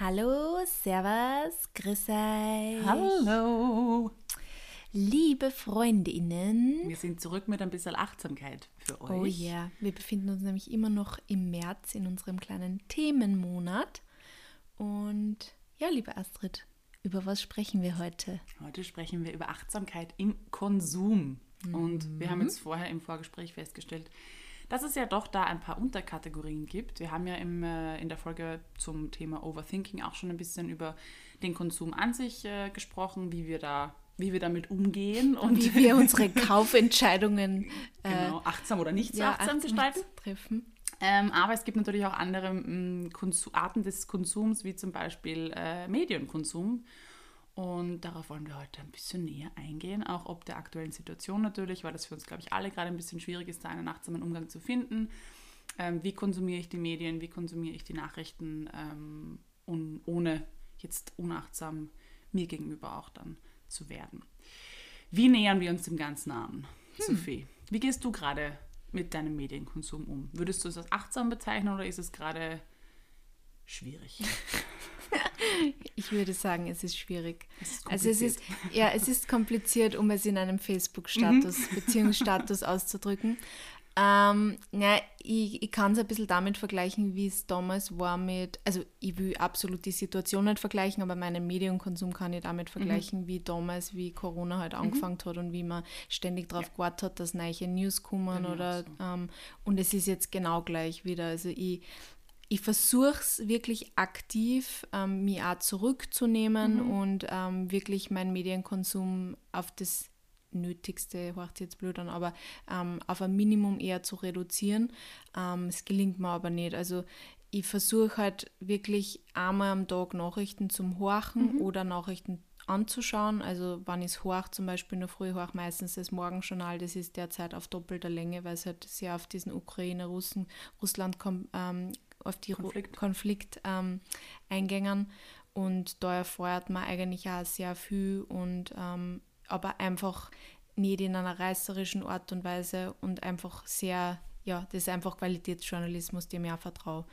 Hallo, Servus, grüß euch. Hallo. Liebe Freundinnen. Wir sind zurück mit ein bisschen Achtsamkeit für euch. Oh ja, wir befinden uns nämlich immer noch im März in unserem kleinen Themenmonat. Und ja, liebe Astrid, über was sprechen wir heute? Heute sprechen wir über Achtsamkeit im Konsum. Und wir haben jetzt vorher im Vorgespräch festgestellt, dass es ja doch da ein paar Unterkategorien gibt. Wir haben ja im, äh, in der Folge zum Thema Overthinking auch schon ein bisschen über den Konsum an sich äh, gesprochen, wie wir da wie wir damit umgehen und Wie wir unsere Kaufentscheidungen äh, genau, achtsam oder nicht so ja, achtsam achtsam gestalten. treffen. Ähm, aber es gibt natürlich auch andere mm, Konsu- Arten des Konsums, wie zum Beispiel äh, Medienkonsum. Und darauf wollen wir heute ein bisschen näher eingehen, auch ob der aktuellen Situation natürlich, weil das für uns, glaube ich, alle gerade ein bisschen schwierig ist, da einen achtsamen Umgang zu finden. Ähm, wie konsumiere ich die Medien, wie konsumiere ich die Nachrichten, ähm, und ohne jetzt unachtsam mir gegenüber auch dann zu werden. Wie nähern wir uns dem Ganzen an, Sophie? Wie gehst du gerade mit deinem Medienkonsum um? Würdest du es als achtsam bezeichnen oder ist es gerade schwierig? Ich würde sagen, es ist schwierig. Es ist also es ist, ja, es ist kompliziert, um es in einem Facebook-Status, Mhm. Beziehungsstatus auszudrücken. Ähm, ja, ich, ich kann es ein bisschen damit vergleichen, wie es damals war mit, also ich will absolut die Situation nicht vergleichen, aber meinen Medienkonsum kann ich damit vergleichen, wie damals, wie Corona halt angefangen hat und wie man ständig darauf gewartet hat, dass neue News kommen auch oder so. ähm, und es ist jetzt genau gleich wieder. Also ich, ich versuche es wirklich aktiv, ähm, mich auch zurückzunehmen und ähm, wirklich meinen Medienkonsum auf das Nötigste, hört jetzt blöd an, aber ähm, auf ein Minimum eher zu reduzieren. Ähm, es gelingt mir aber nicht. Also ich versuche halt wirklich einmal am Tag Nachrichten zum Horchen oder Nachrichten anzuschauen. Also wenn ich horch, zum Beispiel in der Früh horch meistens das Morgenjournal, das ist derzeit auf doppelter Länge, weil es halt sehr auf diesen Ukraine-Russen, Russland kom- ähm, auf die Konflikt. Konflikt, ähm, eingängen und da erfeuert man eigentlich auch sehr viel und ähm, aber einfach nicht in einer reißerischen Art und Weise und einfach sehr, ja, das ist einfach Qualitätsjournalismus, dem ich auch vertraue.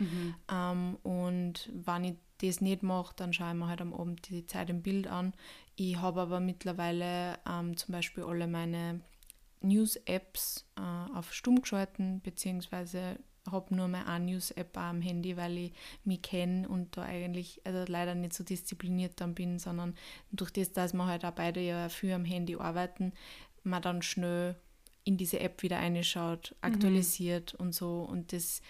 Ähm, und wenn ich das nicht mache, dann schaue ich mir halt am Abend die Zeit im Bild an. Ich habe aber mittlerweile ähm, zum Beispiel alle meine News-Apps äh, auf stumm geschalten, beziehungsweise habe nur mal eine News-App auch am Handy, weil ich mich kenne und da eigentlich also leider nicht so diszipliniert dann bin, sondern durch das, dass wir halt auch beide ja viel am Handy arbeiten, man dann schnell in diese App wieder reinschaut, aktualisiert und so. Und das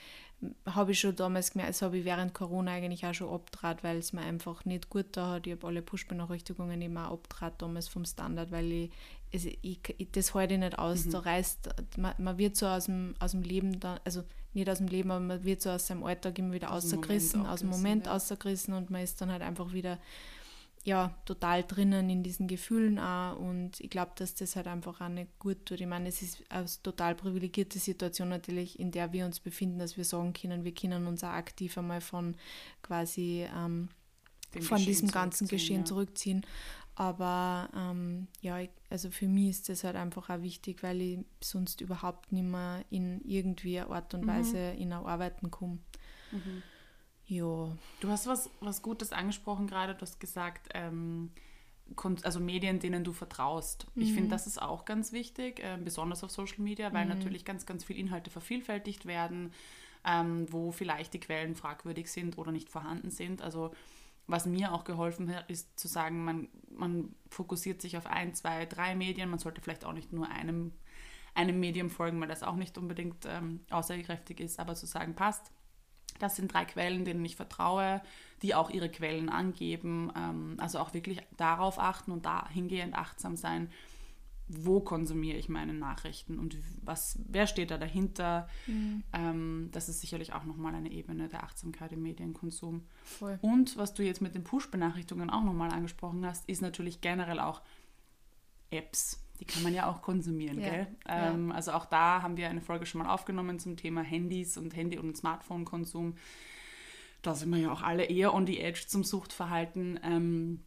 habe ich schon damals gemerkt, das habe ich während Corona eigentlich auch schon abtrat, weil es mir einfach nicht gut da hat. Ich habe alle Push-Benachrichtigungen auch abtrat damals vom Standard, weil ich, es, ich, ich das halte ich nicht aus. Da reißt, man, man wird so aus dem, aus dem Leben dann, also nicht aus dem Leben, aber man wird so aus seinem Alltag immer wieder Aus außergerissen, aus dem Moment ja. außergerissen und man ist dann halt einfach wieder ja, total drinnen in diesen Gefühlen auch und ich glaube, dass das halt einfach auch nicht gut tut. Ich meine, es ist eine total privilegierte Situation natürlich, in der wir uns befinden, dass wir sagen können, wir können uns auch aktiv einmal von quasi ähm, von diesem ganzen Geschehen ja. zurückziehen. Aber ähm, ja, also für mich ist das halt einfach auch wichtig, weil ich sonst überhaupt nicht mehr in irgendwie eine Art Mhm. und Weise in ein Arbeiten komme. Ja. Du hast was, was Gutes angesprochen gerade. Du hast gesagt, ähm, also Medien, denen du vertraust. Ich finde, das ist auch ganz wichtig, äh, besonders auf Social Media, weil natürlich ganz, ganz viele Inhalte vervielfältigt werden, ähm, wo vielleicht die Quellen fragwürdig sind oder nicht vorhanden sind. Also was mir auch geholfen hat, ist zu sagen, man, man fokussiert sich auf ein, zwei, drei Medien. Man sollte vielleicht auch nicht nur einem, einem Medium folgen, weil das auch nicht unbedingt ähm, aussagekräftig ist, aber zu sagen, passt. Das sind drei Quellen, denen ich vertraue, die auch ihre Quellen angeben. Ähm, also auch wirklich darauf achten und dahingehend achtsam sein, wo konsumiere ich meine Nachrichten und was, wer steht da dahinter. Ähm, das ist sicherlich auch nochmal eine Ebene der Achtsamkeit im Medienkonsum. Voll. Und was du jetzt mit den Push-Benachrichtigungen auch nochmal angesprochen hast, ist natürlich generell auch Apps. Die kann man ja auch konsumieren, Ja, gell? ja. Ähm, also auch da haben wir eine Folge schon mal aufgenommen zum Thema Handys und Handy- und Smartphone-Konsum. Da sind wir ja auch alle eher on the edge zum Suchtverhalten. Ähm,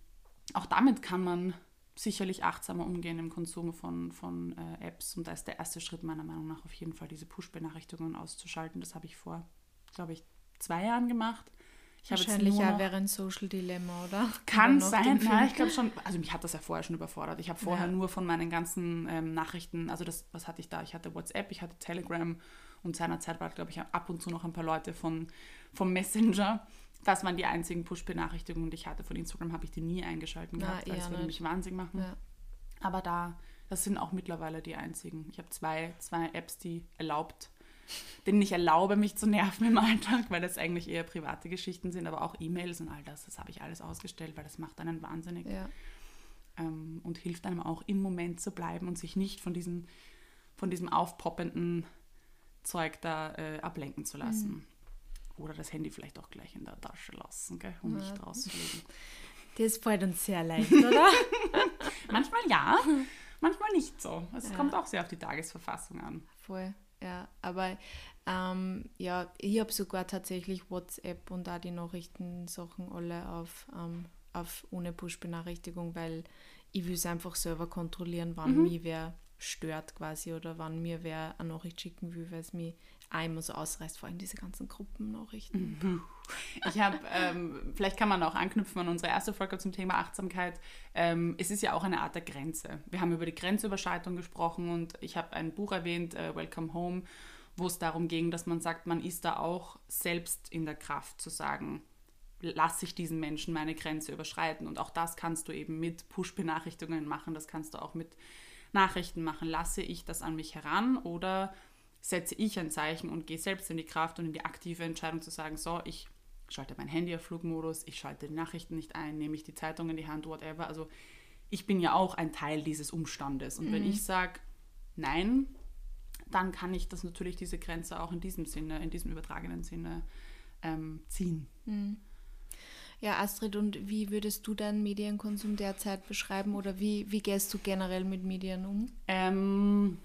auch damit kann man sicherlich achtsamer umgehen im Konsum von, von äh, Apps. Und da ist der erste Schritt meiner Meinung nach auf jeden Fall, diese Push-Benachrichtigungen auszuschalten. Das habe ich vor, glaube ich, zwei Jahren gemacht. Ich habe Wahrscheinlich ja wäre ein Social Dilemma, oder? Kann Oder sein, nein, Film. ich glaube schon. Also mich hat das ja vorher schon überfordert. Ich habe vorher Ja. nur von meinen ganzen ähm, Nachrichten, also das, was hatte ich da? Ich hatte WhatsApp, ich hatte Telegram und seinerzeit war, glaube ich, ab und zu noch ein paar Leute von, vom Messenger. Das waren die einzigen Push-Benachrichtigungen, die ich hatte. Von Instagram habe ich die nie eingeschalten Na, gehabt, weil es eher würde mich wahnsinnig machen. Ja. Aber da, das sind auch mittlerweile die einzigen. Ich habe zwei, zwei Apps, die erlaubt, denen ich erlaube, mich zu nerven im Alltag, weil das eigentlich eher private Geschichten sind, aber auch E-Mails und all das, das habe ich alles ausgestellt, weil das macht einen wahnsinnig Ja. ähm, und hilft einem auch im Moment zu bleiben und sich nicht von, diesen, von diesem aufpoppenden Zeug da äh, ablenken zu lassen. Mhm. Oder das Handy vielleicht auch gleich in der Tasche lassen, gell, um nicht Ja. rauszulegen. Das fällt uns sehr leicht, oder? Manchmal ja, manchmal nicht so. Es Ja. kommt auch sehr auf die Tagesverfassung an. Voll, ja. Aber ähm, ja, ich habe sogar tatsächlich WhatsApp und auch die Nachrichtensachen alle auf, ähm, auf ohne Push-Benachrichtigung, weil ich will es einfach selber kontrollieren, wann mich wer stört quasi oder wann mir wer eine Nachricht schicken will, weil es mich immer so ausreißt, vor allem diese ganzen Gruppennachrichten. Ich habe, ähm, vielleicht kann man auch anknüpfen an unsere erste Folge zum Thema Achtsamkeit. Ähm, es ist ja auch eine Art der Grenze. Wir haben über die Grenzüberschreitung gesprochen und ich habe ein Buch erwähnt, äh, Welcome Home, wo es darum ging, dass man sagt, man ist da auch selbst in der Kraft zu sagen, lasse ich diesen Menschen meine Grenze überschreiten. Und auch das kannst du eben mit Push-Benachrichtigungen machen, das kannst du auch mit Nachrichten machen. Lasse ich das an mich heran oder setze ich ein Zeichen und gehe selbst in die Kraft und in die aktive Entscheidung zu sagen, so, ich schalte mein Handy auf Flugmodus, ich schalte die Nachrichten nicht ein, nehme ich die Zeitung in die Hand, whatever. Also ich bin ja auch ein Teil dieses Umstandes. Und wenn ich sage, nein, dann kann ich das natürlich, diese Grenze auch in diesem Sinne, in diesem übertragenen Sinne ähm, ziehen. Ja, Astrid, und wie würdest du deinen Medienkonsum derzeit beschreiben oder wie, wie gehst du generell mit Medien um? Ähm,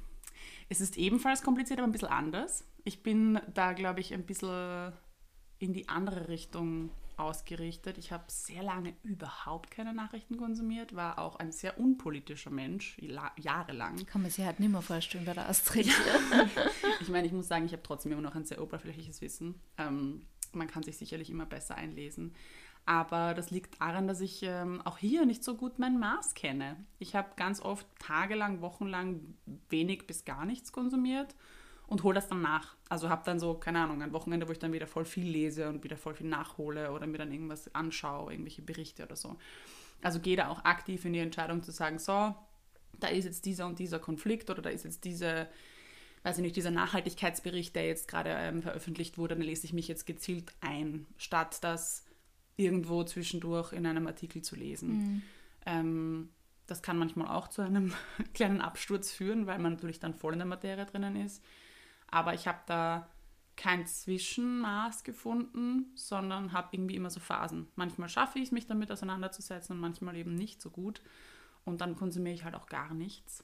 es ist ebenfalls kompliziert, aber ein bisschen anders. Ich bin da, glaube ich, ein bisschen in die andere Richtung ausgerichtet. Ich habe sehr lange überhaupt keine Nachrichten konsumiert, war auch ein sehr unpolitischer Mensch, la- jahrelang. Kann man sich halt nicht mehr vorstellen bei der Astrid. Ich meine, ich muss sagen, ich habe trotzdem immer noch ein sehr oberflächliches Wissen. Ähm, man kann sich sicherlich immer besser einlesen. Aber das liegt daran, dass ich ähm, auch hier nicht so gut mein Maß kenne. Ich habe ganz oft tagelang, wochenlang wenig bis gar nichts konsumiert und hole das dann nach. Also habe dann so, keine Ahnung, ein Wochenende, wo ich dann wieder voll viel lese und wieder voll viel nachhole oder mir dann irgendwas anschaue, irgendwelche Berichte oder so. Also gehe da auch aktiv in die Entscheidung zu sagen, so, da ist jetzt dieser und dieser Konflikt oder da ist jetzt diese, weiß ich nicht, dieser Nachhaltigkeitsbericht, der jetzt gerade ähm, veröffentlicht wurde, dann lese ich mich jetzt gezielt ein, statt das irgendwo zwischendurch in einem Artikel zu lesen. Ähm, das kann manchmal auch zu einem kleinen Absturz führen, weil man natürlich dann voll in der Materie drinnen ist. Aber ich habe da kein Zwischenmaß gefunden, sondern habe irgendwie immer so Phasen. Manchmal schaffe ich es, mich damit auseinanderzusetzen und manchmal eben nicht so gut. Und dann konsumiere ich halt auch gar nichts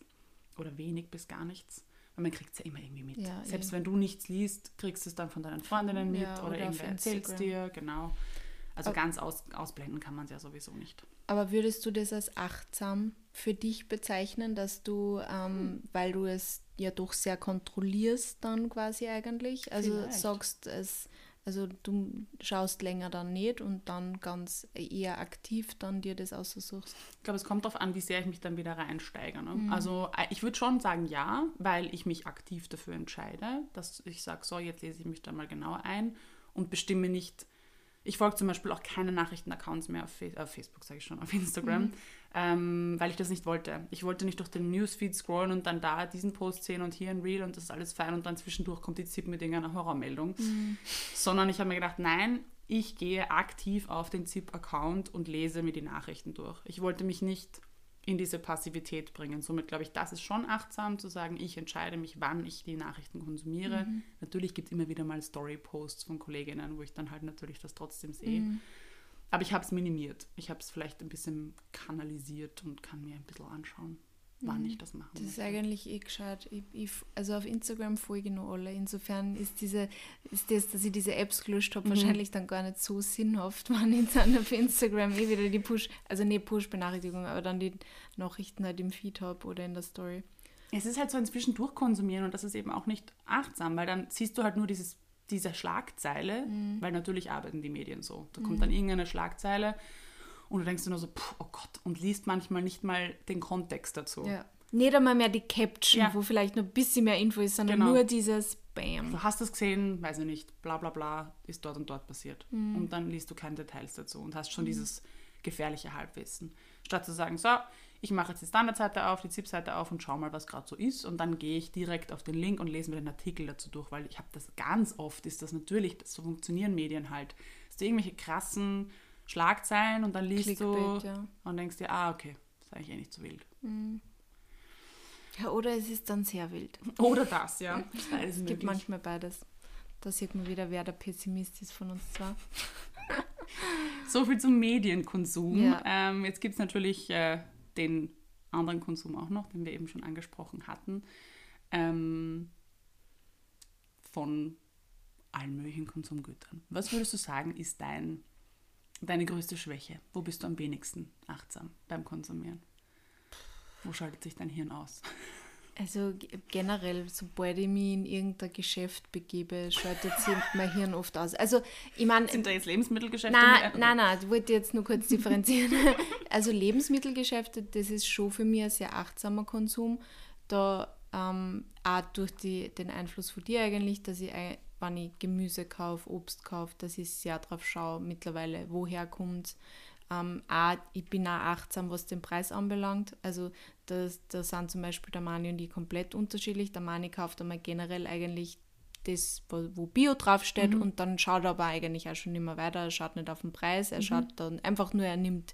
oder wenig bis gar nichts. Weil man kriegt es ja immer irgendwie mit. Ja, Selbst eh. wenn du nichts liest, kriegst du es dann von deinen Freundinnen mit Ja, oder, oder irgendwer erzählt es dir, genau. Also Aber- ganz aus, ausblenden kann man es ja sowieso nicht. Aber würdest du das als achtsam für dich bezeichnen, dass du, ähm, weil du es ja doch sehr kontrollierst dann quasi eigentlich, also Vielleicht. sagst es, also du schaust länger dann nicht und dann ganz eher aktiv dann dir das aussuchst. Ich glaube, es kommt darauf an, wie sehr ich mich dann wieder reinsteige. Ne? Also äh, ich würde schon sagen, ja, weil ich mich aktiv dafür entscheide, dass ich sage, so, jetzt lese ich mich da mal genauer ein und bestimme nicht. Ich folge zum Beispiel auch keine Nachrichtenaccounts mehr auf, Fa auf Facebook, sage ich schon, auf Instagram, ähm, weil ich das nicht wollte. Ich wollte nicht durch den Newsfeed scrollen und dann da diesen Post sehen und hier ein Reel und das ist alles fein und dann zwischendurch kommt die ZIP mit irgendeiner Horrormeldung. Sondern ich habe mir gedacht, nein, ich gehe aktiv auf den ZIP-Account und lese mir die Nachrichten durch. Ich wollte mich nicht in diese Passivität bringen. Somit glaube ich, das ist schon achtsam zu sagen, ich entscheide mich, wann ich die Nachrichten konsumiere. Natürlich gibt es immer wieder mal Story-Posts von Kolleginnen, wo ich dann halt natürlich das trotzdem sehe. Aber ich habe es minimiert. Ich habe es vielleicht ein bisschen kanalisiert und kann mir ein bisschen anschauen, wann ich das machen Das ist eigentlich eh gescheit. Ich, ich, also auf Instagram folge ich noch alle. Insofern ist diese, ist das, dass ich diese Apps gelöscht habe, wahrscheinlich dann gar nicht so sinnhaft, wenn ich dann auf Instagram eh wieder die Push, also nicht Push-Benachrichtigung, aber dann die Nachrichten halt im Feed habe oder in der Story. Es ist halt so ein Zwischendurch konsumieren und das ist eben auch nicht achtsam, weil dann siehst du halt nur dieses diese Schlagzeile, mhm. weil natürlich arbeiten die Medien so. Da kommt dann mhm. irgendeine Schlagzeile und du denkst dir nur so, oh Gott, und liest manchmal nicht mal den Kontext dazu. Ja. Nicht einmal mehr die Caption, ja. wo vielleicht noch ein bisschen mehr Info ist, sondern genau. nur dieses Bam. Du hast es gesehen, weiß ich nicht, bla bla bla, ist dort und dort passiert. Mhm. Und dann liest du keine Details dazu und hast schon mhm. dieses gefährliche Halbwissen. Statt zu sagen, so, ich mache jetzt die Standardseite auf, die ZIP-Seite auf und schau mal, was gerade so ist. Und dann gehe ich direkt auf den Link und lese mir den Artikel dazu durch, weil ich habe das ganz oft, ist das natürlich, so funktionieren Medien halt. Hast du irgendwelche krassen Schlagzeilen und dann liest Clickbait, du ja. und denkst dir, ah, okay, ist eigentlich eh nicht so wild. Mhm. Ja, oder es ist dann sehr wild. Oder das, ja. es gibt manchmal beides. Da sieht man wieder, wer der Pessimist ist von uns zwar. so viel zum Medienkonsum. Ja. Ähm, jetzt gibt es natürlich äh, den anderen Konsum auch noch, den wir eben schon angesprochen hatten. Ähm, von allen möglichen Konsumgütern. Was würdest du sagen, ist dein, deine größte Schwäche? Wo bist du am wenigsten achtsam beim Konsumieren? Wo schaltet sich dein Hirn aus? Also generell, sobald ich mich in irgendein Geschäft begebe, schaltet sich mein Hirn oft aus. Also ich meine... Sind da jetzt Lebensmittelgeschäfte? Nein, nein, nein, ich wollte jetzt nur kurz differenzieren. also Lebensmittelgeschäfte, das ist schon für mich ein sehr achtsamer Konsum. Da ähm, auch durch die, den Einfluss von dir eigentlich, dass ich, wenn ich Gemüse kaufe, Obst kaufe, dass ich sehr drauf schaue mittlerweile, woher kommt ähm, auch, ich bin auch achtsam, was den Preis anbelangt. Also da sind zum Beispiel der Mani und ich komplett unterschiedlich. Der Mani kauft einmal generell eigentlich das, wo Bio draufsteht mhm. und dann schaut er aber eigentlich auch schon immer weiter. Er schaut nicht auf den Preis, er mhm. schaut dann einfach nur, er nimmt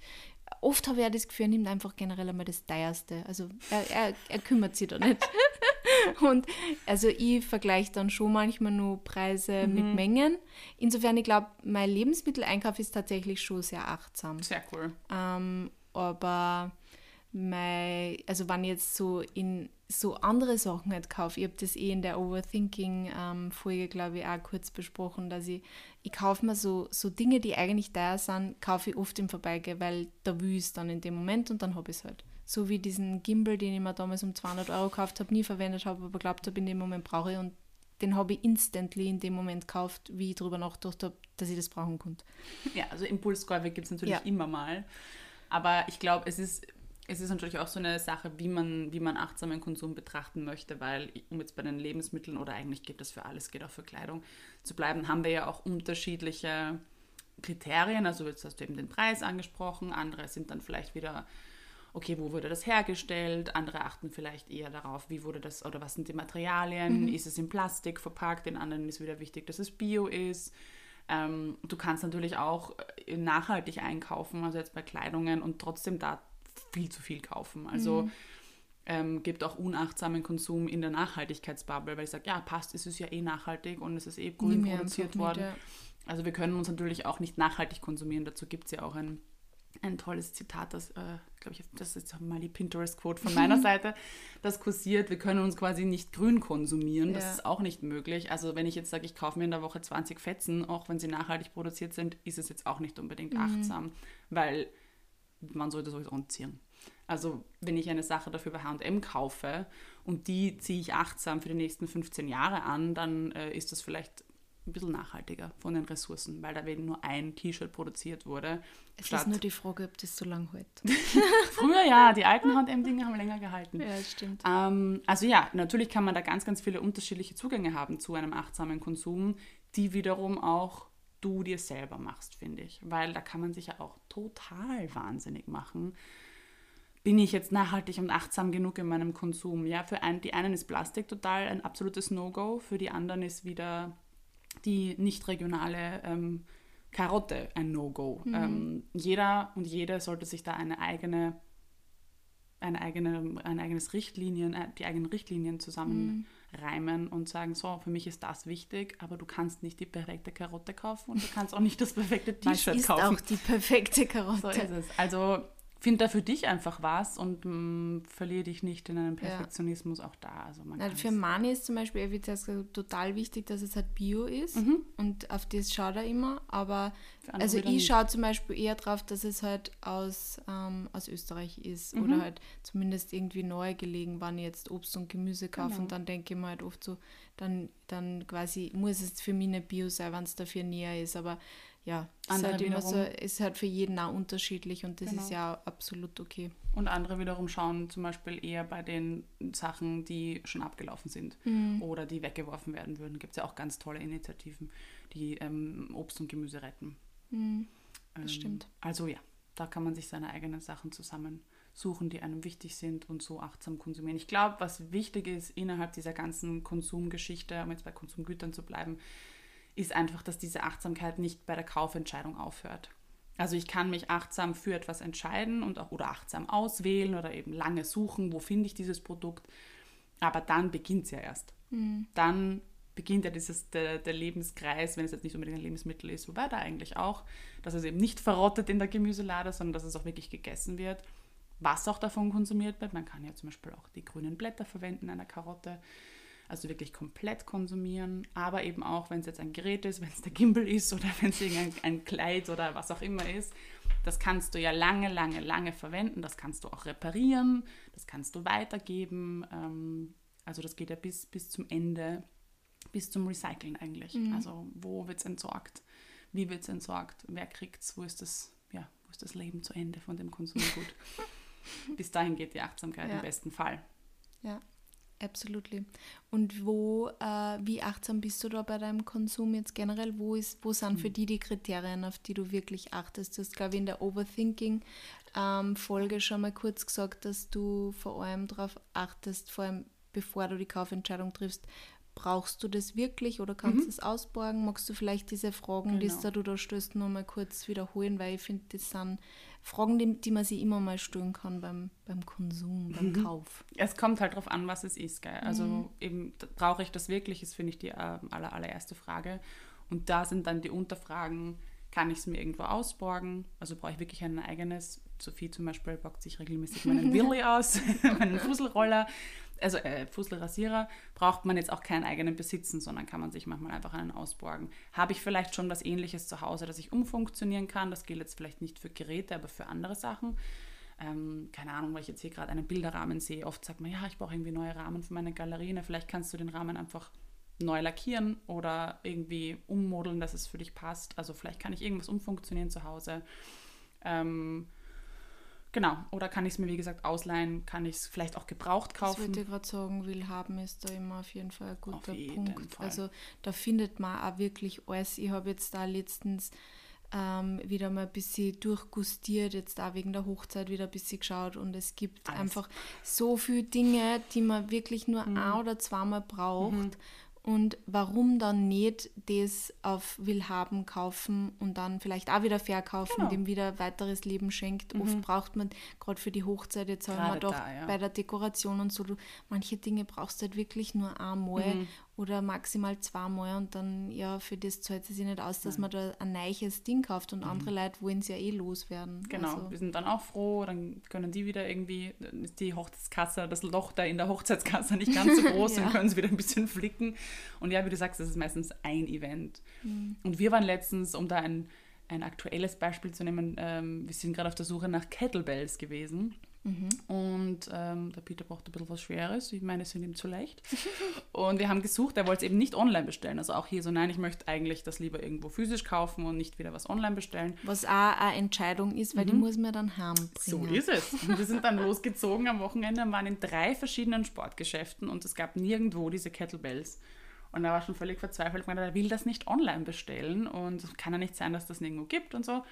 oft habe ich auch das Gefühl, er nimmt einfach generell einmal das teuerste. Also er, er, er kümmert sich da nicht. Und also ich vergleiche dann schon manchmal nur Preise mhm. mit Mengen. Insofern, ich glaube, mein Lebensmitteleinkauf ist tatsächlich schon sehr achtsam. Sehr cool. Ähm, aber mein, also wenn ich jetzt so in so andere Sachen halt kaufe, ich habe das eh in der Overthinking-Folge, ähm, glaube ich, auch kurz besprochen, dass ich, ich kaufe mir so, so Dinge, die eigentlich teuer sind, kaufe ich oft im Vorbeigehen, weil da will ich es dann in dem Moment und dann habe ich es halt. So wie diesen Gimbal, den ich mir damals um 200 Euro gekauft habe, nie verwendet habe, aber glaubt habe, in dem Moment brauche ich und den habe ich instantly in dem Moment gekauft, wie ich darüber nachgedacht habe, dass ich das brauchen konnte. Ja, also Impulskäufe gibt es natürlich ja. immer mal. Aber ich glaube, es ist es ist natürlich auch so eine Sache, wie man, wie man achtsamen Konsum betrachten möchte, weil, um jetzt bei den Lebensmitteln oder eigentlich geht das für alles, geht auch für Kleidung zu bleiben, haben wir ja auch unterschiedliche Kriterien. Also jetzt hast du eben den Preis angesprochen, andere sind dann vielleicht wieder, okay, wo wurde das hergestellt? Andere achten vielleicht eher darauf, wie wurde das oder was sind die Materialien? Mhm. Ist es in Plastik verpackt? Den anderen ist wieder wichtig, dass es Bio ist. Ähm, du kannst natürlich auch äh, nachhaltig einkaufen, also jetzt bei Kleidungen und trotzdem da viel zu viel kaufen. Also mhm. ähm, gibt auch unachtsamen Konsum in der Nachhaltigkeitsbubble, weil ich sage, ja, passt, es ist ja eh nachhaltig und es ist eh grün produziert worden. Mit, ja. Also wir können uns natürlich auch nicht nachhaltig konsumieren. Dazu gibt es ja auch ein, ein tolles Zitat, das, äh, glaube ich, das ist mal die Pinterest-Quote von meiner Seite, das kursiert, wir können uns quasi nicht grün konsumieren. Ja. Das ist auch nicht möglich. Also wenn ich jetzt sage, ich kaufe mir in der Woche 20 Fetzen, auch wenn sie nachhaltig produziert sind, ist es jetzt auch nicht unbedingt mhm. achtsam, weil man sollte sowieso anziehen. Also wenn ich eine Sache dafür bei H&M kaufe und die ziehe ich achtsam für die nächsten 15 Jahre an, dann äh, ist das vielleicht ein bisschen nachhaltiger von den Ressourcen, weil da eben nur ein T-Shirt produziert wurde. Es ist nur die Frage, ob das so lang hält. Früher ja, die alten H&M-Dinge haben länger gehalten. Ja, stimmt. Ähm, also ja, natürlich kann man da ganz, ganz viele unterschiedliche Zugänge haben zu einem achtsamen Konsum, die wiederum auch du dir selber machst, finde ich. Weil da kann man sich ja auch total wahnsinnig machen. Bin ich jetzt nachhaltig und achtsam genug in meinem Konsum? Ja, für ein, die einen ist Plastik total ein absolutes No-Go, für die anderen ist wieder die nicht regionale ähm, Karotte ein No-Go. Mhm. Ähm, jeder und jede sollte sich da eine eigene, eine eigene, ein eigenes Richtlinien, äh, die eigenen Richtlinien zusammen mhm und sagen, so, für mich ist das wichtig, aber du kannst nicht die perfekte Karotte kaufen und du kannst auch nicht das perfekte T-Shirt kaufen. Das ist auch die perfekte Karotte. So ist es. Also Find da für dich einfach was und mh, mm, verliere dich nicht in einen Perfektionismus ja. auch da. Also man ja, für Mani ist zum Beispiel total wichtig, dass es halt Bio ist mhm. und auf das schaut er immer. Aber also ich schaue zum Beispiel eher drauf, dass es halt aus, ähm, aus Österreich ist mhm. oder halt zumindest irgendwie neu gelegen, wenn ich jetzt Obst und Gemüse kaufe genau. und dann denke ich mir halt oft so, dann, dann quasi muss es für mich nicht Bio sein, wenn es dafür näher ist. Aber ja, ist halt, immer so, ist halt für jeden auch unterschiedlich und das genau. ist ja absolut okay. Und andere wiederum schauen zum Beispiel eher bei den Sachen, die schon abgelaufen sind mhm. oder die weggeworfen werden würden. Gibt es ja auch ganz tolle Initiativen, die ähm, Obst und Gemüse retten. Mhm. Das ähm, stimmt. Also ja, da kann man sich seine eigenen Sachen zusammensuchen, die einem wichtig sind und so achtsam konsumieren. Ich glaube, was wichtig ist innerhalb dieser ganzen Konsumgeschichte, um jetzt bei Konsumgütern zu bleiben, ist einfach, dass diese Achtsamkeit nicht bei der Kaufentscheidung aufhört. Also ich kann mich achtsam für etwas entscheiden und auch oder achtsam auswählen oder eben lange suchen, wo finde ich dieses Produkt. Aber dann beginnt es ja erst. Mhm. Dann beginnt ja dieses, der, der, Lebenskreis, wenn es jetzt nicht unbedingt ein Lebensmittel ist, wobei da eigentlich auch, dass es eben nicht verrottet in der Gemüselade, sondern dass es auch wirklich gegessen wird. Was auch davon konsumiert wird. Man kann ja zum Beispiel auch die grünen Blätter verwenden einer Karotte also wirklich komplett konsumieren, aber eben auch, wenn es jetzt ein Gerät ist, wenn es der Gimbal ist oder wenn es irgendein ein Kleid oder was auch immer ist, das kannst du ja lange, lange, lange verwenden, das kannst du auch reparieren, das kannst du weitergeben, ähm, also das geht ja bis, bis zum Ende, bis zum Recyceln eigentlich. Mhm. Also wo wird es entsorgt, wie wird es entsorgt, wer kriegt es, wo ist das, ja, wo ist das Leben zu Ende von dem Konsumgut. bis dahin geht die Achtsamkeit ja. im besten Fall. Ja. Absolutely. Und wo, äh, wie achtsam bist du da bei deinem Konsum jetzt generell? Wo, ist, wo sind für mhm. die die Kriterien, auf die du wirklich achtest? Du hast, glaube ich, in der Overthinking-Folge ähm, schon mal kurz gesagt, dass du vor allem darauf achtest, vor allem bevor du die Kaufentscheidung triffst, brauchst du das wirklich oder kannst du mhm. es ausborgen? Magst du vielleicht diese Fragen, genau. die du da stößt, noch mal kurz wiederholen? Weil ich finde, das sind Fragen, die, die man sich immer mal stellen kann beim, beim Konsum, beim mhm. Kauf. Es kommt halt darauf an, was es ist. Gell? Also mhm. eben, brauche ich das wirklich, ist, finde ich, die äh, aller, allererste Frage. Und da sind dann die Unterfragen, kann ich es mir irgendwo ausborgen? Also brauche ich wirklich ein eigenes. Sophie zum Beispiel bockt sich regelmäßig meinen Willi aus, meinen Fusselroller also äh, Fusselrasierer, braucht man jetzt auch keinen eigenen besitzen, sondern kann man sich manchmal einfach einen ausborgen. Habe ich vielleicht schon was ähnliches zu Hause, das ich umfunktionieren kann? Das gilt jetzt vielleicht nicht für Geräte, aber für andere Sachen. Ähm, keine Ahnung, weil ich jetzt hier gerade einen Bilderrahmen sehe. Oft sagt man, ja, ich brauche irgendwie neue Rahmen für meine Galerie. Vielleicht kannst du den Rahmen einfach neu lackieren oder irgendwie ummodeln, dass es für dich passt. Also vielleicht kann ich irgendwas umfunktionieren zu Hause. Ähm, Genau, oder kann ich es mir, wie gesagt, ausleihen, kann ich es vielleicht auch gebraucht kaufen. Das ich gerade sagen, will haben ist da immer auf jeden Fall ein guter Punkt. Fall. Also da findet man auch wirklich alles. Ich habe jetzt da letztens ähm, wieder mal ein bisschen durchgustiert, jetzt da wegen der Hochzeit wieder ein bisschen geschaut und es gibt alles. einfach so viele Dinge, die man wirklich nur mhm. ein oder zweimal braucht. Mhm und warum dann nicht das auf Willhaben kaufen und dann vielleicht auch wieder verkaufen, genau. dem wieder weiteres Leben schenkt. Mhm. Oft braucht man, gerade für die Hochzeit, jetzt haben wir doch da, ja. bei der Dekoration und so, du, manche Dinge brauchst du halt wirklich nur einmal mhm oder maximal zweimal und dann, ja, für das zahlt es sich nicht aus, dass ja. man da ein neues Ding kauft und mhm. andere Leute wollen es ja eh loswerden. Genau, also. wir sind dann auch froh, dann können die wieder irgendwie, ist die Hochzeitskasse, das Loch da in der Hochzeitskasse nicht ganz so groß ja. und können sie wieder ein bisschen flicken. Und ja, wie du sagst, das ist meistens ein Event. Mhm. Und wir waren letztens, um da ein, ein aktuelles Beispiel zu nehmen, ähm, wir sind gerade auf der Suche nach Kettlebells gewesen. Mhm. Und ähm, der Peter braucht ein bisschen was Schweres. Ich meine, es sind ihm zu leicht. und wir haben gesucht, er wollte es eben nicht online bestellen. Also auch hier so, nein, ich möchte eigentlich das lieber irgendwo physisch kaufen und nicht wieder was online bestellen. Was auch eine Entscheidung ist, weil mhm. die muss mir dann heim So ist es. Und wir sind dann losgezogen am Wochenende und waren in drei verschiedenen Sportgeschäften und es gab nirgendwo diese Kettlebells. Und er war schon völlig verzweifelt, er will das nicht online bestellen und es kann ja nicht sein, dass das nirgendwo gibt und so.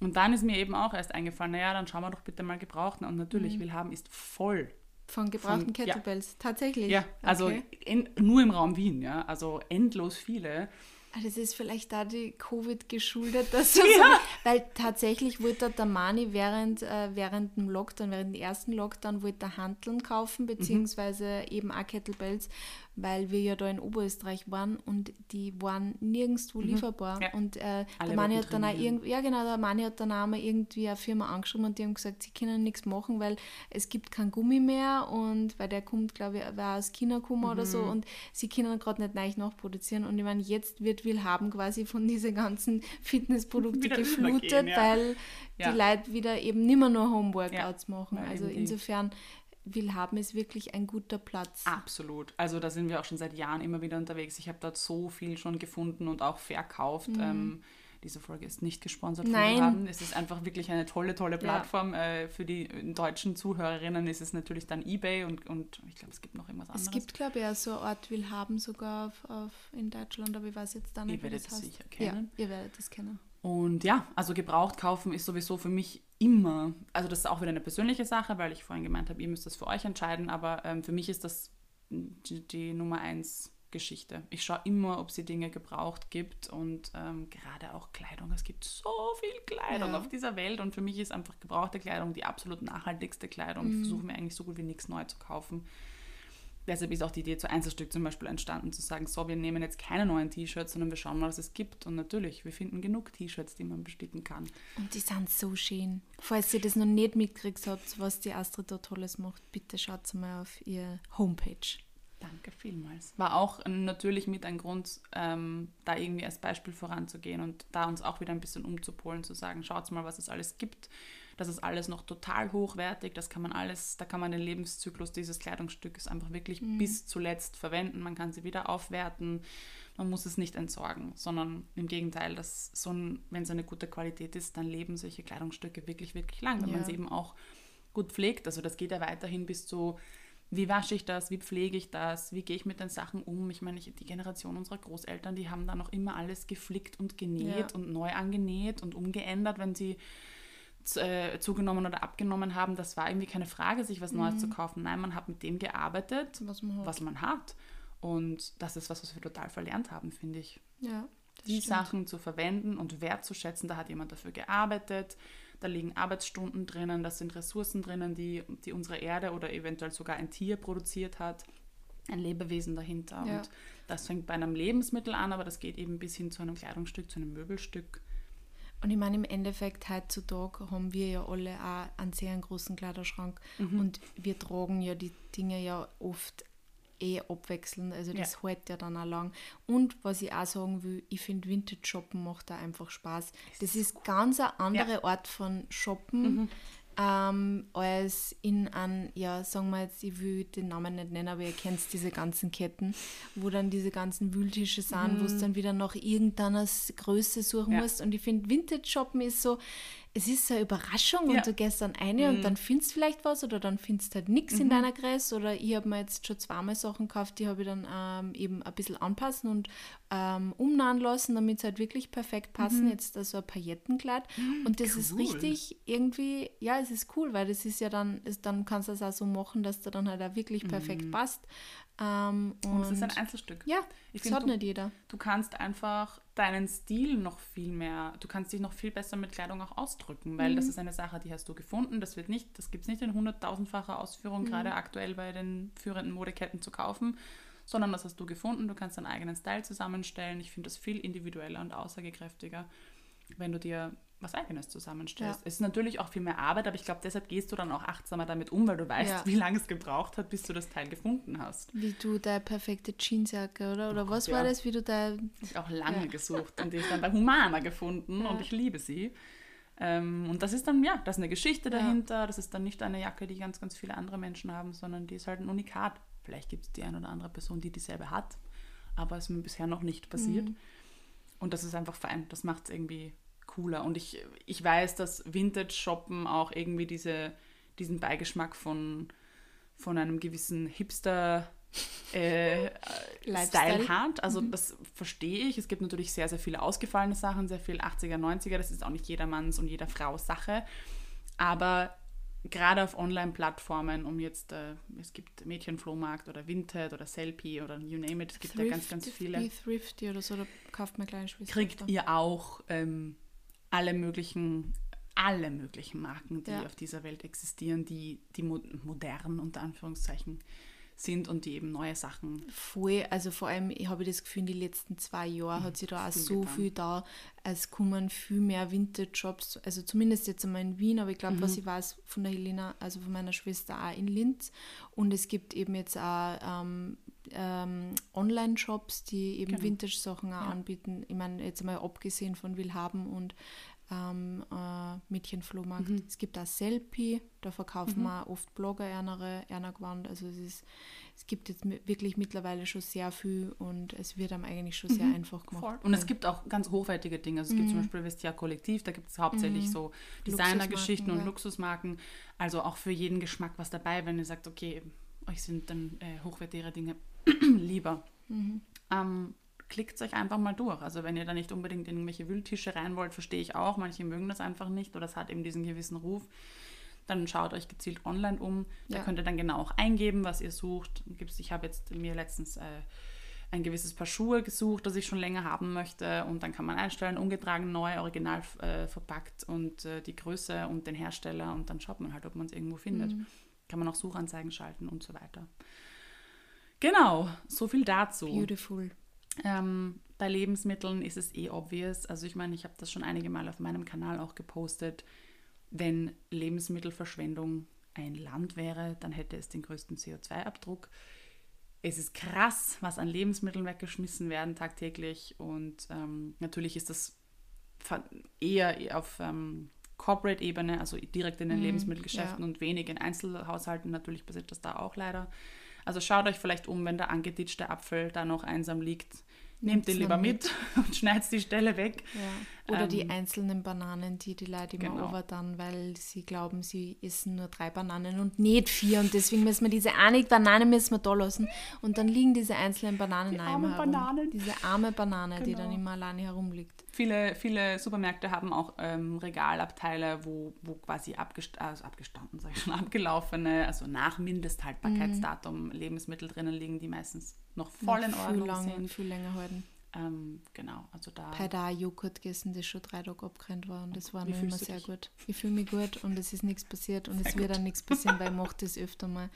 Und dann ist mir eben auch erst eingefallen, naja, dann schauen wir doch bitte mal Gebrauchten. Und natürlich, mhm. Willhaben ist voll. Von gebrauchten von, Kettlebells, ja. tatsächlich. Ja, also okay. in, nur im Raum Wien, ja, also endlos viele. Ah, das ist vielleicht da die Covid geschuldet, dass ja. so, weil tatsächlich wollte der Mani während, äh, während dem Lockdown, während dem ersten Lockdown, wollte er Handeln kaufen, mhm. beziehungsweise mhm. eben auch Kettlebells, weil wir ja da in Oberösterreich waren und die waren nirgendwo Mhm. lieferbar. Ja. Und äh, der Mani wollten hat dann auch irgendwie, ja genau, der Mani hat dann auch mal irgendwie eine Firma angeschrieben und die haben gesagt, sie können nichts machen, weil es gibt kein Gummi mehr und weil der kommt, glaube ich, war aus China gekommen oder Mhm. so und sie können gerade nicht neu nachproduzieren. Und ich meine, jetzt wird Willhaben quasi von diesen ganzen Fitnessprodukten geflutet, ja. weil Ja. die Leute wieder eben nicht mehr nur Homeworkouts machen. Also insofern, Willhaben ist wirklich ein guter Platz. Absolut. Also da sind wir auch schon seit Jahren immer wieder unterwegs. Ich habe dort so viel schon gefunden und auch verkauft. Ähm, diese Folge ist nicht gesponsert von Mhm. Nein. Willhaben. Es ist einfach wirklich eine tolle, tolle Plattform. Äh, für die deutschen Zuhörerinnen ist es natürlich dann Ebay und, und ich glaube, es gibt noch irgendwas anderes. Es gibt, glaube ich, auch so eine Art Willhaben sogar auf, auf, in Deutschland, aber ich weiß jetzt da nicht, Ihr werdet das es sicher kennen. Ja, ihr werdet es kennen. Und ja, also gebraucht kaufen ist sowieso für mich immer, also das ist auch wieder eine persönliche Sache, weil ich vorhin gemeint habe, ihr müsst das für euch entscheiden, aber ähm, für mich ist das die, die Nummer eins Geschichte. Ich schaue immer, ob sie Dinge gebraucht gibt und ähm, gerade auch Kleidung. Es gibt so viel Kleidung Ja. auf dieser Welt und für mich ist einfach gebrauchte Kleidung die absolut nachhaltigste Kleidung. Ich versuche mir eigentlich so gut wie nichts neu zu kaufen. Deshalb ist auch die Idee zu Einzelstück zum Beispiel entstanden, zu sagen, so, wir nehmen jetzt keine neuen T-Shirts, sondern wir schauen mal, was es gibt. Und natürlich, wir finden genug T-Shirts, die man besticken kann. Und die sind so schön. Falls ihr das noch nicht mitgekriegt habt, was die Astrid da Tolles macht, bitte schaut mal auf ihr Homepage. Danke vielmals. War auch natürlich mit ein Grund, ähm, da irgendwie als Beispiel voranzugehen und da uns auch wieder ein bisschen umzupolen, zu sagen, schaut mal, was es alles gibt. Das ist alles noch total hochwertig, das kann man alles, da kann man den Lebenszyklus dieses Kleidungsstückes einfach wirklich bis zuletzt verwenden. Man kann sie wieder aufwerten, man muss es nicht entsorgen, sondern im Gegenteil, dass so ein, wenn es eine gute Qualität ist, dann leben solche Kleidungsstücke wirklich, wirklich lang, wenn man Ja. sie eben auch gut pflegt. Also das geht ja weiterhin bis zu wie wasche ich das, wie pflege ich das, wie gehe ich mit den Sachen um. Ich meine, die Generation unserer Großeltern, die haben da noch immer alles geflickt und genäht Ja. und neu angenäht und umgeändert, wenn sie äh, zugenommen oder abgenommen haben. Das war irgendwie keine Frage, sich was Neues zu kaufen. Nein, man hat mit dem gearbeitet, Was man hat. was man hat. Und das ist was, was wir total verlernt haben, finde ich Ja, die stimmt. Sachen zu verwenden und wertzuschätzen. Da hat jemand dafür gearbeitet, da liegen Arbeitsstunden drinnen, das sind Ressourcen drinnen, die, die unsere Erde oder eventuell sogar ein Tier produziert hat, ein Lebewesen dahinter. Ja. Und das fängt bei einem Lebensmittel an, aber das geht eben bis hin zu einem Kleidungsstück, zu einem Möbelstück. Und ich meine, im Endeffekt heutzutage haben wir ja alle auch einen sehr großen Kleiderschrank Mhm. und wir tragen ja die Dinge ja oft eh abwechselnd, also das Ja. hält ja dann auch lang. Und was ich auch sagen will, ich finde Vintage Shoppen macht da einfach Spaß. Das ist ganz eine andere Art von Shoppen. Mhm. Ähm, als in an, ja, sagen wir jetzt, ich will den Namen nicht nennen, aber ihr kennt diese ganzen Ketten, wo dann diese ganzen Wühltische sind, wo es dann wieder nach irgendeiner Größe suchen Mhm. Ja. musst. Und ich finde, Vintage Shoppen ist so, es ist so eine Überraschung Ja. und du gehst dann eine und dann findest du vielleicht was oder dann findest du halt nichts in deiner Größe oder ich habe mir jetzt schon zweimal Sachen gekauft, die habe ich dann ähm, eben ein bisschen anpassen und ähm, umnähen lassen, damit sie halt wirklich perfekt passen. Jetzt also ein Paillettenkleid und das ist cool. richtig irgendwie, ja, es ist cool, weil das ist ja dann, ist, dann kannst du das auch so machen, dass der dann halt auch wirklich perfekt passt. Ähm, und Und es ist ein Einzelstück. ja, Ich das find, hat du- nicht jeder. Du kannst einfach deinen Stil noch viel mehr, du kannst dich noch viel besser mit Kleidung auch ausdrücken, weil Mhm. das ist eine Sache, die hast du gefunden. Das wird nicht, das gibt es nicht in hunderttausendfacher Ausführung, Mhm. gerade aktuell bei den führenden Modeketten zu kaufen, sondern das hast du gefunden. Du kannst deinen eigenen Style zusammenstellen. Ich finde das viel individueller und aussagekräftiger, wenn du dir was Eigenes zusammenstellst. Ja. Es ist natürlich auch viel mehr Arbeit, aber ich glaube, deshalb gehst du dann auch achtsamer damit um, weil du weißt, Ja. wie lange es gebraucht hat, bis du das Teil gefunden hast. Wie du deine perfekte Jeansjacke, oder? Oder was Oh ja. war das, wie du habe ich auch lange gesucht und die ist dann bei Humana gefunden und ich liebe sie. Ähm, und das ist dann, ja, das ist eine Geschichte dahinter. Das ist dann nicht eine Jacke, die ganz, ganz viele andere Menschen haben, sondern die ist halt ein Unikat. Vielleicht gibt es die eine oder andere Person, die dieselbe hat, aber es ist mir bisher noch nicht passiert. Mhm. Und das ist einfach fein. Das macht es irgendwie cooler. Und ich, ich weiß, dass Vintage-Shoppen auch irgendwie diese, diesen Beigeschmack von, von einem gewissen Hipster äh. Style hat. Also das verstehe ich. Es gibt natürlich sehr, sehr viele ausgefallene Sachen, sehr viel 80er, 90er. Das ist auch nicht jedermanns und jeder Frau Sache. Aber gerade auf Online-Plattformen, um jetzt, äh, es gibt Mädchenflohmarkt oder Vinted oder Selfie oder you name it, es gibt ja ganz, ganz viele Thrifty oder so, da kauft man kleine Schwester. kriegt ihr auch ähm, alle möglichen alle möglichen Marken, die Ja. auf dieser Welt existieren, die, die mo modern unter Anführungszeichen sind und die eben neue Sachen. Voll, also vor allem ich habe das Gefühl, in den letzten zwei Jahren mhm, hat sich da auch so getan. viel da. Es kommen viel mehr Vintage-Shops, also zumindest jetzt einmal in Wien, aber ich glaube, mhm. was ich weiß von der Helena, also von meiner Schwester auch in Linz. Und es gibt eben jetzt auch ähm, ähm, Online-Shops, die eben genau. Vintage-Sachen auch ja. anbieten. Ich meine, jetzt einmal abgesehen von Willhaben und ähm, äh, Mädchenflohmarkt. Mhm. Es gibt auch Selfie, da verkaufen mhm. wir oft Blogger ernere, erner Gewand. Also es, ist, es gibt jetzt wirklich mittlerweile schon sehr viel und es wird einem eigentlich schon mhm. sehr einfach gemacht. Voll. Und es gibt auch ganz hochwertige Dinge. Also es gibt zum mhm. Beispiel Vestia Kollektiv, da gibt es hauptsächlich mhm. so Designergeschichten und ja. Luxusmarken. Also auch für jeden Geschmack was dabei, wenn ihr sagt, okay, euch sind dann äh, hochwertigere Dinge lieber. Mhm. Ähm, klickt euch einfach mal durch. Also wenn ihr da nicht unbedingt in irgendwelche Wühltische rein wollt, verstehe ich auch. Manche mögen das einfach nicht oder es hat eben diesen gewissen Ruf. Dann schaut euch gezielt online um. Da könnt ihr dann genau auch eingeben, was ihr sucht. Ich habe jetzt mir letztens äh, ein gewisses Paar Schuhe gesucht, das ich schon länger haben möchte. Und dann kann man einstellen, ungetragen, neu, original äh, verpackt und äh, die Größe und den Hersteller. Und dann schaut man halt, ob man es irgendwo findet. Mhm. Kann man auch Suchanzeigen schalten und so weiter. Genau, so viel dazu. Beautiful. Ähm, bei Lebensmitteln ist es eh obvious. Also ich meine, ich habe das schon einige Mal auf meinem Kanal auch gepostet. Wenn Lebensmittelverschwendung ein Land wäre, dann hätte es den größten CO2-Abdruck. Es ist krass, was an Lebensmitteln weggeschmissen werden tagtäglich. Und ähm, natürlich ist das eher auf ähm, Corporate-Ebene, also direkt in den mm, Lebensmittelgeschäften ja. und wenig in Einzelhaushalten. Natürlich passiert das da auch leider. Also schaut euch vielleicht um, wenn der angeditschte Apfel da noch einsam liegt. Nehmt den lieber mit und schneidet die Stelle weg. Ja. Oder ähm, die einzelnen Bananen, die die Leute immer genau. dann, weil sie glauben, sie essen nur drei Bananen und nicht vier. Und deswegen müssen wir diese eine Banane müssen wir da lassen. Und dann liegen diese einzelnen Bananen die arme herum. Diese arme Banane, genau. die dann immer alleine herumliegt. Viele, viele Supermärkte haben auch ähm, Regalabteile, wo, wo quasi abgest also abgestanden, sage ich schon, abgelaufene, also nach Mindesthaltbarkeitsdatum mhm. Lebensmittel drinnen liegen, die meistens noch voll in Ordnung viel lang, sind. Viel länger halten. Ähm, genau, also da. Bei da Joghurt gegessen, das schon drei Tage abgerennt war und das war noch immer sehr dich? gut. Ich fühle mich gut und es ist nichts passiert und sehr es wird gut. auch nichts passieren, weil ich mache das öfter mal.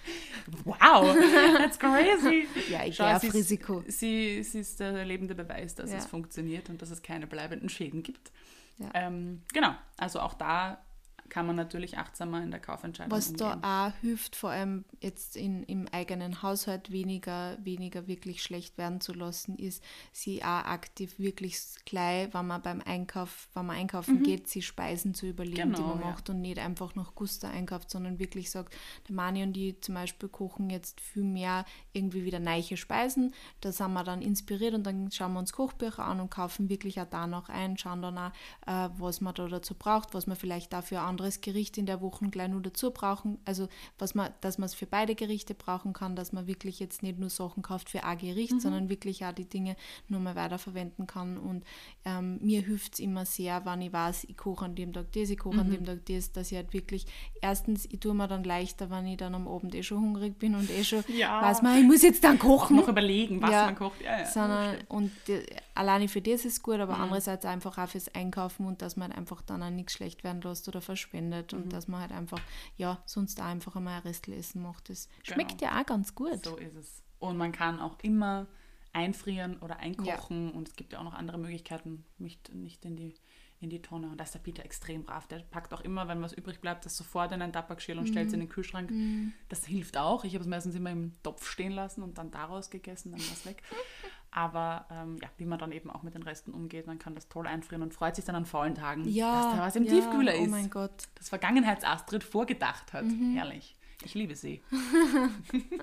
Wow, that's crazy. ja, ich gehe auf sie Risiko. Ist, sie, sie ist der lebende Beweis, dass ja. es funktioniert und dass es keine bleibenden Schäden gibt. Ja. Ähm, genau, also auch da kann man natürlich achtsamer in der Kaufentscheidung Was umgehen. da auch hilft, vor allem jetzt in, im eigenen Haushalt weniger, weniger wirklich schlecht werden zu lassen, ist, sie auch aktiv wirklich gleich, wenn man beim Einkauf, wenn man einkaufen mhm. geht, sie Speisen zu überlegen, genau, die man ja. macht und nicht einfach nach Guster einkauft, sondern wirklich sagt, der Mani und die zum Beispiel kochen jetzt viel mehr irgendwie wieder neiche Speisen. Da sind wir dann inspiriert und dann schauen wir uns Kochbücher an und kaufen wirklich auch da noch ein, schauen dann auch, äh, was man da dazu braucht, was man vielleicht dafür an anderes Gericht in der Woche gleich nur dazu brauchen. Also, was man, dass man es für beide Gerichte brauchen kann, dass man wirklich jetzt nicht nur Sachen kauft für ein Gericht, mhm. sondern wirklich auch die Dinge nur mal weiterverwenden kann. Und ähm, mir hilft es immer sehr, wenn ich weiß, ich koche an dem Tag das, ich koche mhm. an dem Tag das, dass ich halt wirklich, erstens, ich tue mir dann leichter, wenn ich dann am Abend eh schon hungrig bin und eh schon ja. weiß man, ich muss jetzt dann kochen. Noch überlegen, was ja, man kocht. Ja, ja, sondern, und die, alleine für das ist gut, aber mhm. andererseits einfach auch fürs Einkaufen und dass man halt einfach dann auch nichts schlecht werden lässt oder verschwendet mhm. und dass man halt einfach, ja, sonst auch einfach einmal ein Restel essen macht. Das genau. schmeckt ja auch ganz gut. So ist es. Und man kann auch immer einfrieren oder einkochen ja. und es gibt ja auch noch andere Möglichkeiten, nicht, nicht in die in die Tonne. Und da ist der Peter extrem brav. Der packt auch immer, wenn was übrig bleibt, das sofort in ein Tabakschäl und mm. stellt es in den Kühlschrank. Mm. Das hilft auch. Ich habe es meistens immer im Topf stehen lassen und dann daraus gegessen, dann war es weg. Aber ähm, ja, wie man dann eben auch mit den Resten umgeht, man kann das toll einfrieren und freut sich dann an faulen Tagen, ja, dass da was im ja, Tiefkühler ist. Oh mein Gott. Das Vergangenheits-Astrid vorgedacht hat. Mhm. Herrlich. Ich liebe sie.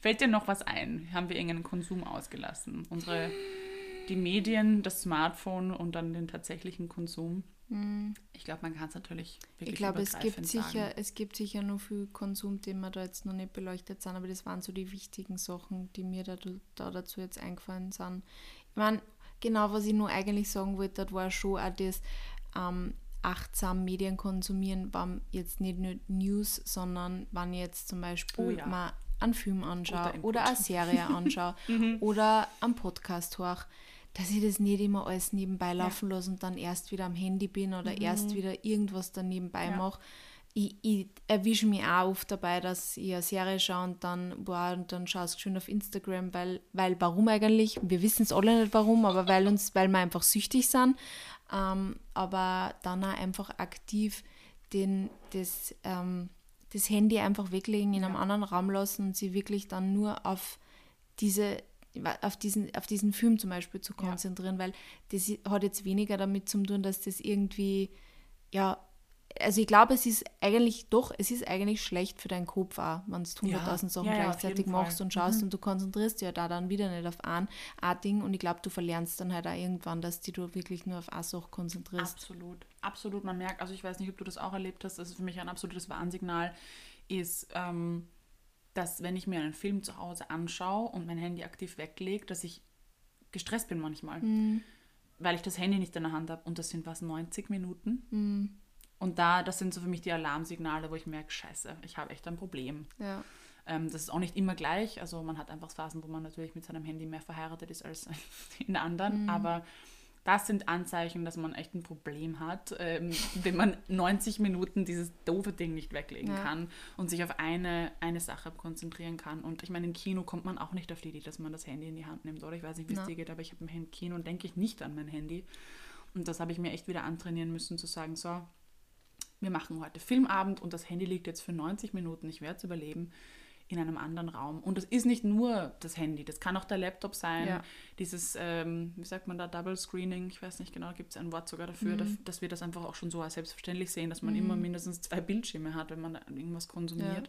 Fällt dir noch was ein? Haben wir irgendeinen Konsum ausgelassen? Unsere die Medien, das Smartphone und dann den tatsächlichen Konsum. Mhm. Ich glaube, man kann es natürlich wirklich Ich glaube, es gibt sicher, es gibt sicher noch viel Konsum, den wir da jetzt noch nicht beleuchtet sind, aber das waren so die wichtigen Sachen, die mir da, da dazu jetzt eingefallen sind. Ich meine, genau, was ich nur eigentlich sagen wollte, das war schon auch das ähm, achtsam Medien konsumieren, war jetzt nicht nur News, sondern wenn ich jetzt zum Beispiel oh ja. mal einen Film anschaue oder, oder eine Serie anschaue mhm. oder einen Podcast höre dass ich das nicht immer alles nebenbei laufen ja. lasse und dann erst wieder am Handy bin oder mhm. erst wieder irgendwas dann nebenbei ja. mache. ich, ich erwische mich auch oft dabei, dass ich eine Serie schaue und dann, boah, und dann schaust du schön auf Instagram, weil, weil warum eigentlich? Wir wissen es alle nicht warum, aber weil uns, weil wir einfach süchtig sind. Ähm, aber dann auch einfach aktiv den, das, ähm, das Handy einfach weglegen, in einem ja. anderen Raum lassen und sie wirklich dann nur auf diese auf diesen, auf diesen Film zum Beispiel zu konzentrieren, ja. weil das hat jetzt weniger damit zu tun, dass das irgendwie ja also ich glaube, es ist eigentlich doch, es ist eigentlich schlecht für deinen Kopf auch, wenn du 100.000 ja, Sachen ja, gleichzeitig machst und schaust mhm. und du konzentrierst ja da dann wieder nicht auf ein, ein Ding und ich glaube, du verlernst dann halt auch irgendwann, dass die du wirklich nur auf eine Sache konzentrierst. Absolut, absolut. Man merkt, also ich weiß nicht, ob du das auch erlebt hast, das ist für mich ein absolutes Warnsignal, ist, ähm, dass wenn ich mir einen Film zu Hause anschaue und mein Handy aktiv weglege, dass ich gestresst bin manchmal. Mhm. Weil ich das Handy nicht in der Hand habe und das sind was, 90 Minuten. Mhm und da, das sind so für mich die Alarmsignale, wo ich merke, scheiße, ich habe echt ein Problem. Ja. Ähm, das ist auch nicht immer gleich. Also man hat einfach Phasen, wo man natürlich mit seinem Handy mehr verheiratet ist als in anderen. Mhm. Aber das sind Anzeichen, dass man echt ein Problem hat, ähm, wenn man 90 Minuten dieses doofe Ding nicht weglegen ja. kann und sich auf eine, eine Sache konzentrieren kann. Und ich meine, im Kino kommt man auch nicht auf die Idee, dass man das Handy in die Hand nimmt, oder? Ich weiß nicht, wie es dir geht, aber ich habe im Kino und denke ich nicht an mein Handy. Und das habe ich mir echt wieder antrainieren müssen, zu sagen, so, wir machen heute Filmabend und das Handy liegt jetzt für 90 Minuten, ich werde es überleben, in einem anderen Raum. Und das ist nicht nur das Handy, das kann auch der Laptop sein, ja. dieses, ähm, wie sagt man da, Double Screening, ich weiß nicht genau, gibt es ein Wort sogar dafür, mhm. dass wir das einfach auch schon so als selbstverständlich sehen, dass man mhm. immer mindestens zwei Bildschirme hat, wenn man irgendwas konsumiert.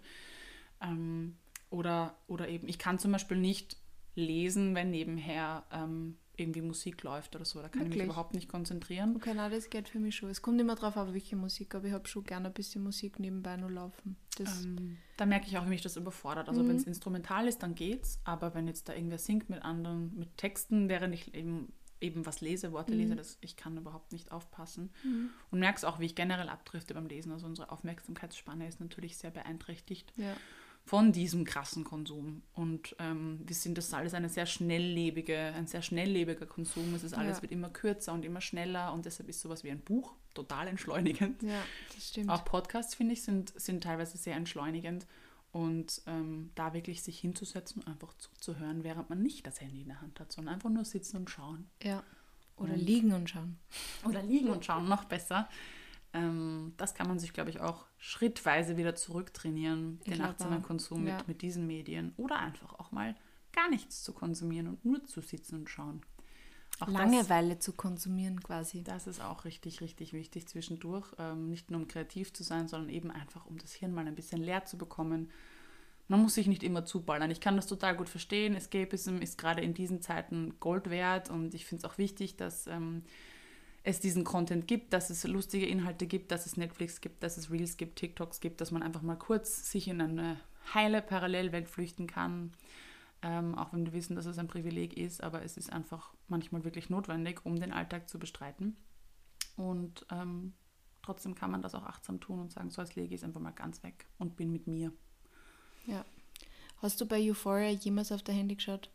Ja. Ähm, oder, oder eben, ich kann zum Beispiel nicht lesen, wenn nebenher ähm, irgendwie Musik läuft oder so. Da kann Wirklich? ich mich überhaupt nicht konzentrieren. Okay, nein, das geht für mich schon. Es kommt immer drauf an, welche Musik, aber ich habe schon gerne ein bisschen Musik nebenbei nur laufen. Ähm, da merke ich auch, wie mich das überfordert. Also mhm. wenn es instrumental ist, dann geht's, aber wenn jetzt da irgendwer singt mit anderen, mit Texten, während ich eben, eben was lese, Worte mhm. lese, das, ich kann überhaupt nicht aufpassen. Mhm. Und merke es auch, wie ich generell abdrifte beim Lesen. Also unsere Aufmerksamkeitsspanne ist natürlich sehr beeinträchtigt. Ja von diesem krassen Konsum. Und ähm, wir sind das alles eine sehr schnelllebige, ein sehr schnelllebiger Konsum. Es ist alles ja. wird immer kürzer und immer schneller und deshalb ist sowas wie ein Buch total entschleunigend. Ja, das stimmt. Auch Podcasts, finde ich, sind, sind teilweise sehr entschleunigend. Und ähm, da wirklich sich hinzusetzen und einfach zuzuhören, während man nicht das Handy in der Hand hat, sondern einfach nur sitzen und schauen. Ja. Oder und, liegen und schauen. Oder liegen und schauen, noch besser. Ähm, das kann man sich, glaube ich, auch schrittweise wieder zurücktrainieren, ich den achtsamen Konsum ja. mit, mit diesen Medien. Oder einfach auch mal gar nichts zu konsumieren und nur zu sitzen und schauen. Auch Langeweile das, zu konsumieren quasi. Das ist auch richtig, richtig wichtig zwischendurch. Ähm, nicht nur um kreativ zu sein, sondern eben einfach, um das Hirn mal ein bisschen leer zu bekommen. Man muss sich nicht immer zuballern. Ich kann das total gut verstehen. Escapism ist gerade in diesen Zeiten Gold wert und ich finde es auch wichtig, dass ähm, es diesen Content gibt, dass es lustige Inhalte gibt, dass es Netflix gibt, dass es Reels gibt, TikToks gibt, dass man einfach mal kurz sich in eine heile Parallelwelt flüchten kann. Ähm, auch wenn wir wissen, dass es ein Privileg ist, aber es ist einfach manchmal wirklich notwendig, um den Alltag zu bestreiten. Und ähm, trotzdem kann man das auch achtsam tun und sagen, so als lege ich es einfach mal ganz weg und bin mit mir. Ja. Hast du bei Euphoria jemals auf dein Handy geschaut?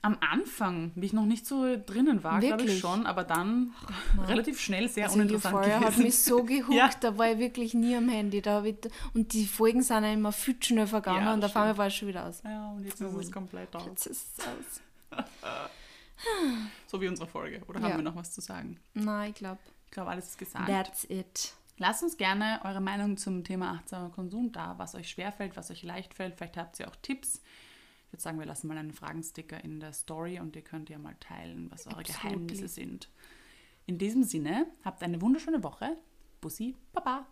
Am Anfang, wie ich noch nicht so drinnen war, glaube ich schon, aber dann Ach, relativ schnell sehr also uninteressant Euphoria gewesen. hat mich so gehuckt, ja. da war ich wirklich nie am Handy. Da ich, und die Folgen sind ja immer viel schnell vergangen ja, und auf einmal war ich schon wieder aus. Ja, und jetzt ist es komplett aus. Jetzt ist es aus. so wie unsere Folge. Oder haben ja. wir noch was zu sagen? Nein, ich glaube. Ich glaube, alles ist gesagt. That's it. Lasst uns gerne eure Meinung zum Thema achtsamer Konsum da, was euch schwerfällt, was euch leicht fällt. Vielleicht habt ihr auch Tipps ich würde sagen, wir lassen mal einen Fragensticker in der Story und ihr könnt ja mal teilen, was eure Absolutely. Geheimnisse sind. In diesem Sinne, habt eine wunderschöne Woche. Bussi, Baba.